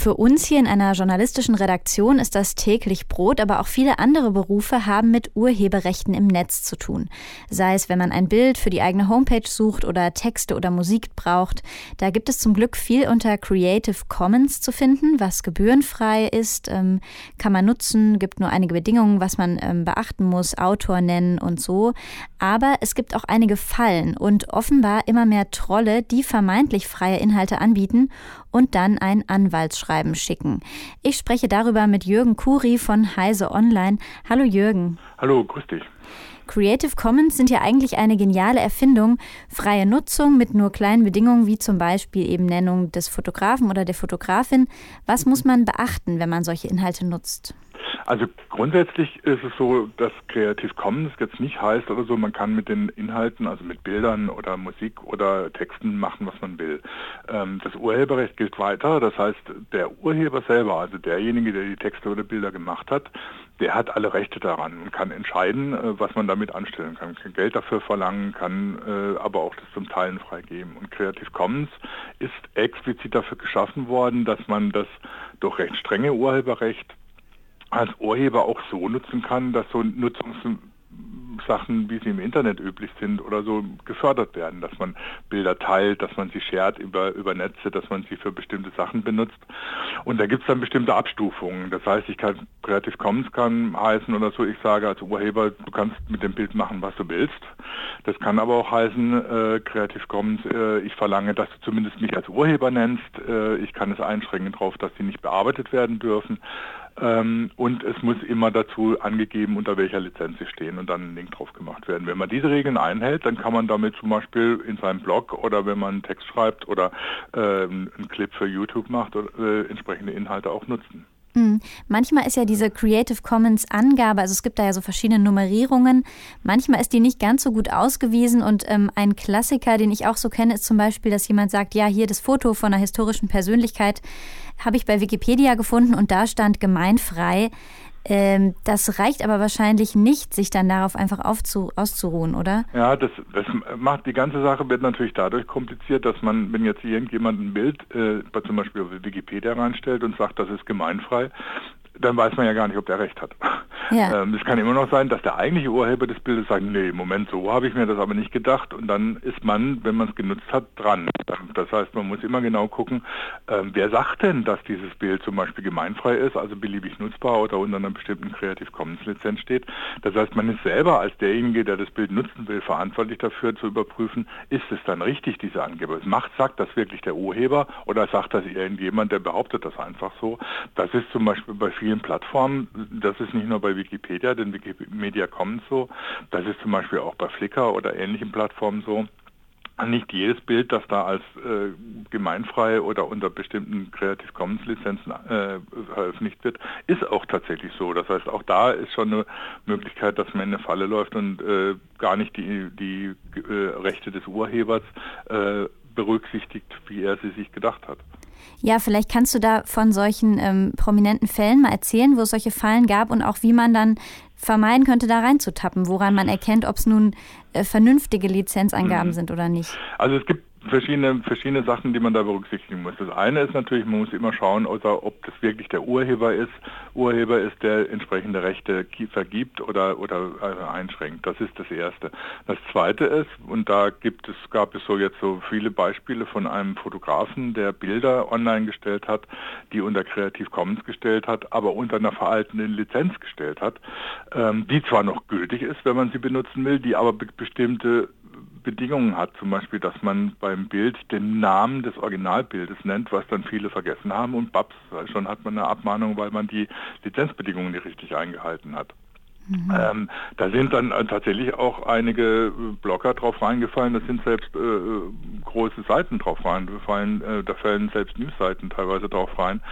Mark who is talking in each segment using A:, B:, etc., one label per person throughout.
A: Für uns hier in einer journalistischen Redaktion ist das täglich Brot, aber auch viele andere Berufe haben mit Urheberrechten im Netz zu tun. Sei es, wenn man ein Bild für die eigene Homepage sucht oder Texte oder Musik braucht. Da gibt es zum Glück viel unter Creative Commons zu finden, was gebührenfrei ist, ähm, kann man nutzen, gibt nur einige Bedingungen, was man ähm, beachten muss, Autor nennen und so. Aber es gibt auch einige Fallen und offenbar immer mehr Trolle, die vermeintlich freie Inhalte anbieten und dann ein Anwaltsschreiben schicken. Ich spreche darüber mit Jürgen Kuri von Heise Online. Hallo Jürgen.
B: Hallo, grüß dich.
A: Creative Commons sind ja eigentlich eine geniale Erfindung. Freie Nutzung mit nur kleinen Bedingungen, wie zum Beispiel eben Nennung des Fotografen oder der Fotografin. Was muss man beachten, wenn man solche Inhalte nutzt?
B: Also grundsätzlich ist es so, dass Creative Commons jetzt nicht heißt oder so, man kann mit den Inhalten, also mit Bildern oder Musik oder Texten machen, was man will. Ähm, das Urheberrecht gilt weiter, das heißt, der Urheber selber, also derjenige, der die Texte oder Bilder gemacht hat, der hat alle Rechte daran und kann entscheiden, äh, was man damit anstellen kann. Kann Geld dafür verlangen, kann äh, aber auch das zum Teilen freigeben. Und Creative Commons ist explizit dafür geschaffen worden, dass man das durch recht strenge Urheberrecht als Urheber auch so nutzen kann, dass so Nutzungs Sachen, wie sie im Internet üblich sind oder so, gefördert werden, dass man Bilder teilt, dass man sie shared über, über Netze, dass man sie für bestimmte Sachen benutzt. Und da gibt es dann bestimmte Abstufungen. Das heißt, ich kann Creative Commons kann heißen oder so, ich sage als Urheber, du kannst mit dem Bild machen, was du willst. Das kann aber auch heißen, äh, Creative Commons, äh, ich verlange, dass du zumindest mich als Urheber nennst. Äh, ich kann es einschränken darauf, dass sie nicht bearbeitet werden dürfen. Ähm, und es muss immer dazu angegeben, unter welcher Lizenz sie stehen und dann ein Link drauf gemacht werden. Wenn man diese Regeln einhält, dann kann man damit zum Beispiel in seinem Blog oder wenn man einen Text schreibt oder äh, einen Clip für YouTube macht, äh, entsprechende Inhalte auch nutzen.
A: Hm. Manchmal ist ja diese Creative Commons Angabe, also es gibt da ja so verschiedene Nummerierungen, manchmal ist die nicht ganz so gut ausgewiesen und ähm, ein Klassiker, den ich auch so kenne, ist zum Beispiel, dass jemand sagt, ja, hier das Foto von einer historischen Persönlichkeit habe ich bei Wikipedia gefunden und da stand gemeinfrei. Ähm, das reicht aber wahrscheinlich nicht, sich dann darauf einfach aufzu auszuruhen, oder?
B: Ja, das, das macht die ganze Sache wird natürlich dadurch kompliziert, dass man, wenn jetzt irgendjemand ein Bild äh, zum Beispiel auf Wikipedia reinstellt und sagt, das ist gemeinfrei, dann weiß man ja gar nicht, ob der recht hat. Ja. Ähm, es kann immer noch sein, dass der eigentliche Urheber des Bildes sagt, nee, Moment, so habe ich mir das aber nicht gedacht. Und dann ist man, wenn man es genutzt hat, dran. Das heißt, man muss immer genau gucken, ähm, wer sagt denn, dass dieses Bild zum Beispiel gemeinfrei ist, also beliebig nutzbar oder unter einer bestimmten Creative Commons Lizenz steht. Das heißt, man ist selber als derjenige, der das Bild nutzen will, verantwortlich dafür zu überprüfen, ist es dann richtig, diese Angabe. Es macht, sagt das wirklich der Urheber oder sagt das irgendjemand, der behauptet das einfach so. Das ist zum Beispiel bei vielen vielen Plattformen. Das ist nicht nur bei Wikipedia, denn Wikimedia kommt so. Das ist zum Beispiel auch bei Flickr oder ähnlichen Plattformen so. Nicht jedes Bild, das da als äh, gemeinfrei oder unter bestimmten Creative Commons Lizenzen äh, veröffentlicht wird, ist auch tatsächlich so. Das heißt, auch da ist schon eine Möglichkeit, dass man in eine Falle läuft und äh, gar nicht die, die äh, Rechte des Urhebers äh, berücksichtigt, wie er sie sich gedacht hat.
A: Ja, vielleicht kannst du da von solchen ähm, prominenten Fällen mal erzählen, wo es solche Fallen gab und auch wie man dann vermeiden könnte, da reinzutappen, woran man erkennt, ob es nun äh, vernünftige Lizenzeingaben mhm. sind oder nicht.
B: Also es gibt verschiedene, verschiedene Sachen, die man da berücksichtigen muss. Das eine ist natürlich, man muss immer schauen, ob das wirklich der Urheber ist. Urheber ist, der entsprechende Rechte vergibt oder, oder äh, einschränkt. Das ist das Erste. Das Zweite ist, und da gibt es, gab es so jetzt so viele Beispiele von einem Fotografen, der Bilder online gestellt hat, die unter Creative Commons gestellt hat, aber unter einer veraltenden Lizenz gestellt hat, ähm, die zwar noch gültig ist, wenn man sie benutzen will, die aber bestimmte Bedingungen hat, zum Beispiel, dass man beim Bild den Namen des Originalbildes nennt, was dann viele vergessen haben und babs, schon hat man eine Abmahnung, weil man die Lizenzbedingungen nicht richtig eingehalten hat. Mhm. Ähm, da sind dann äh, tatsächlich auch einige äh, Blogger drauf reingefallen, da sind selbst äh, äh, große Seiten drauf reingefallen, äh, da fallen selbst Newsseiten teilweise drauf rein,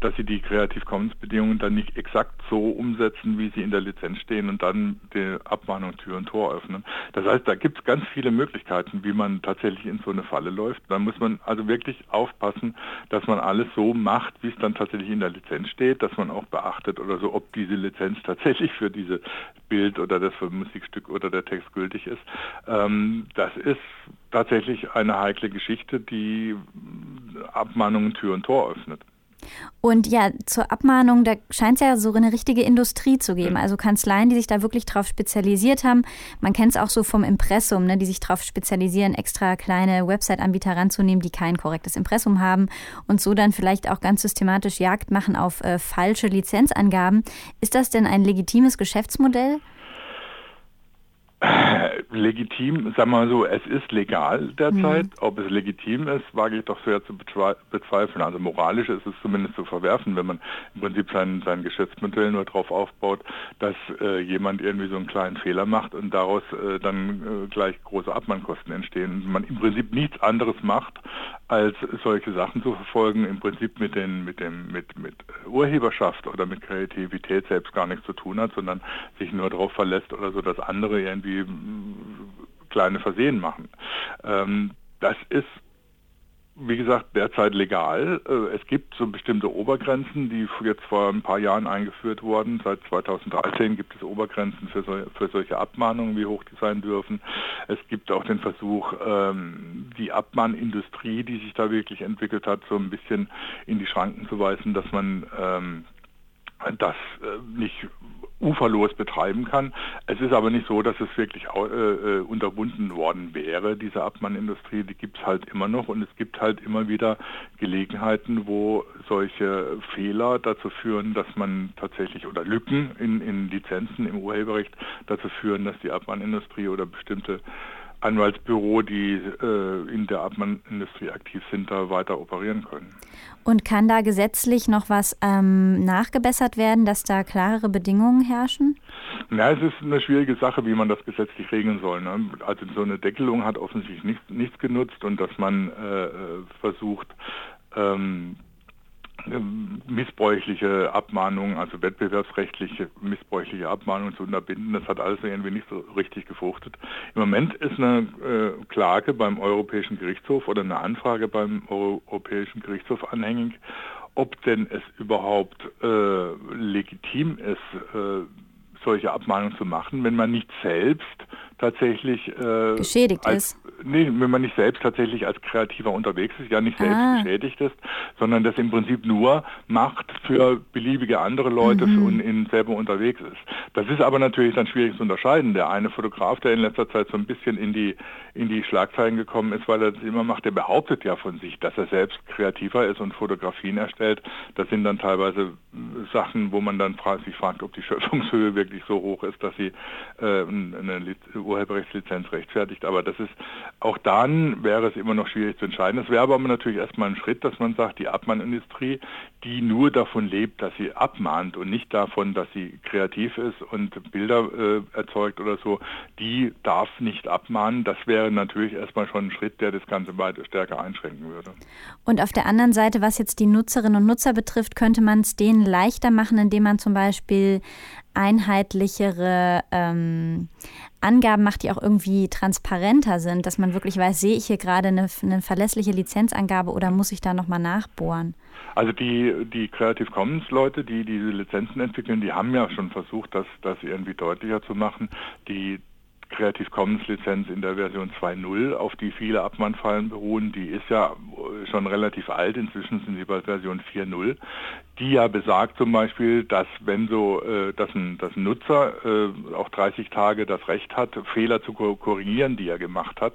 B: dass sie die Creative Commons Bedingungen dann nicht exakt so umsetzen, wie sie in der Lizenz stehen und dann die Abmahnung Tür und Tor öffnen. Das heißt, da gibt es ganz viele Möglichkeiten, wie man tatsächlich in so eine Falle läuft. Da muss man also wirklich aufpassen, dass man alles so macht, wie es dann tatsächlich in der Lizenz steht, dass man auch beachtet oder so, ob diese Lizenz tatsächlich für diese bestimmte Bild oder das Musikstück oder der Text gültig ist. Ähm, das ist tatsächlich eine heikle Geschichte, die Abmahnungen Tür und Tor öffnet.
A: Und ja, zur Abmahnung, da scheint es ja so eine richtige Industrie zu geben. Also Kanzleien, die sich da wirklich drauf spezialisiert haben. Man kennt es auch so vom Impressum, ne, die sich darauf spezialisieren, extra kleine Website-Anbieter ranzunehmen, die kein korrektes Impressum haben und so dann vielleicht auch ganz systematisch Jagd machen auf äh, falsche Lizenzangaben. Ist das denn ein legitimes Geschäftsmodell?
B: Legitim, sagen wir mal so, es ist legal derzeit. Mhm. Ob es legitim ist, wage ich doch sehr zu bezweifeln. Also moralisch ist es zumindest zu verwerfen, wenn man im Prinzip sein, sein Geschäftsmodell nur darauf aufbaut, dass äh, jemand irgendwie so einen kleinen Fehler macht und daraus äh, dann äh, gleich große Abmahnkosten entstehen. Und man im Prinzip nichts anderes macht, als solche Sachen zu verfolgen, im Prinzip mit den mit dem mit mit Urheberschaft oder mit Kreativität selbst gar nichts zu tun hat, sondern sich nur darauf verlässt oder so, dass andere irgendwie kleine Versehen machen. Ähm, das ist wie gesagt, derzeit legal. Äh, es gibt so bestimmte Obergrenzen, die jetzt vor ein paar Jahren eingeführt wurden. Seit 2013 gibt es Obergrenzen für, so, für solche Abmahnungen, wie hoch die sein dürfen. Es gibt auch den Versuch, ähm, die Abmahnindustrie, die sich da wirklich entwickelt hat, so ein bisschen in die Schranken zu weisen, dass man ähm, das äh, nicht uferlos betreiben kann. Es ist aber nicht so, dass es wirklich äh, äh, unterbunden worden wäre, diese Abmannindustrie, die gibt es halt immer noch und es gibt halt immer wieder Gelegenheiten, wo solche Fehler dazu führen, dass man tatsächlich oder Lücken in, in Lizenzen im Urheberrecht dazu führen, dass die Abmannindustrie oder bestimmte Anwaltsbüro, die äh, in der Abmannindustrie aktiv sind, da weiter operieren können.
A: Und kann da gesetzlich noch was ähm, nachgebessert werden, dass da klarere Bedingungen herrschen?
B: Ja, es ist eine schwierige Sache, wie man das gesetzlich regeln soll. Ne? Also so eine Deckelung hat offensichtlich nicht, nichts genutzt und dass man äh, äh versucht, ähm, missbräuchliche Abmahnungen, also wettbewerbsrechtliche missbräuchliche Abmahnungen zu unterbinden. Das hat alles irgendwie nicht so richtig gefruchtet. Im Moment ist eine äh, Klage beim Europäischen Gerichtshof oder eine Anfrage beim Europäischen Gerichtshof anhängig, ob denn es überhaupt äh, legitim ist, äh, solche Abmahnungen zu machen, wenn man nicht selbst tatsächlich
A: äh, geschädigt
B: als,
A: ist.
B: Nee, wenn man nicht selbst tatsächlich als Kreativer unterwegs ist, ja nicht selbst ah. geschädigt ist, sondern das im Prinzip nur macht für beliebige andere Leute mhm. und in selber unterwegs ist. Das ist aber natürlich dann schwierig zu unterscheiden. Der eine Fotograf, der in letzter Zeit so ein bisschen in die in die Schlagzeilen gekommen ist, weil er das immer macht, der behauptet ja von sich, dass er selbst kreativer ist und Fotografien erstellt. Das sind dann teilweise Sachen, wo man dann sich fragt, ob die Schöpfungshöhe wirklich so hoch ist, dass sie äh, eine Urheberrechtslizenz rechtfertigt. Aber das ist auch dann wäre es immer noch schwierig zu entscheiden. Das wäre aber natürlich erstmal ein Schritt, dass man sagt, die Abmahnindustrie, die nur davon lebt, dass sie abmahnt und nicht davon, dass sie kreativ ist und Bilder äh, erzeugt oder so, die darf nicht abmahnen. Das wäre natürlich erstmal schon ein Schritt, der das Ganze weiter stärker einschränken würde.
A: Und auf der anderen Seite, was jetzt die Nutzerinnen und Nutzer betrifft, könnte man es denen leichter machen, indem man zum Beispiel einheitlichere ähm, Angaben macht, die auch irgendwie transparenter sind, dass man wirklich weiß, sehe ich hier gerade eine, eine verlässliche Lizenzangabe oder muss ich da nochmal nachbohren?
B: Also die, die Creative Commons Leute, die diese Lizenzen entwickeln, die haben ja schon versucht, das, das irgendwie deutlicher zu machen. Die Creative Commons Lizenz in der Version 2.0, auf die viele Abmahnfallen beruhen, die ist ja schon relativ alt, inzwischen sind sie bei Version 4.0 die ja besagt zum Beispiel, dass wenn so, äh, dass, ein, dass ein Nutzer äh, auch 30 Tage das Recht hat, Fehler zu korrigieren, die er gemacht hat,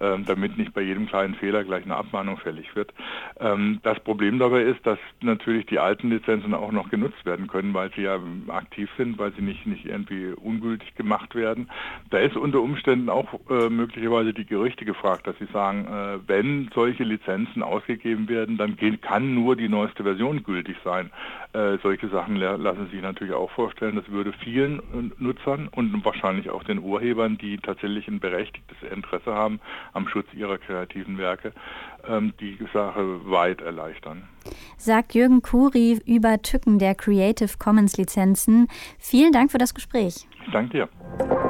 B: ähm, damit nicht bei jedem kleinen Fehler gleich eine Abmahnung fällig wird. Ähm, das Problem dabei ist, dass natürlich die alten Lizenzen auch noch genutzt werden können, weil sie ja aktiv sind, weil sie nicht, nicht irgendwie ungültig gemacht werden. Da ist unter Umständen auch äh, möglicherweise die Gerüchte gefragt, dass sie sagen, äh, wenn solche Lizenzen ausgegeben werden, dann kann nur die neueste Version gültig sein sein. Äh, solche Sachen lassen sich natürlich auch vorstellen. Das würde vielen äh, Nutzern und wahrscheinlich auch den Urhebern, die tatsächlich ein berechtigtes Interesse haben am Schutz ihrer kreativen Werke, ähm, die Sache weit erleichtern.
A: Sagt Jürgen Kuri über Tücken der Creative Commons Lizenzen. Vielen Dank für das Gespräch.
B: Ich danke dir.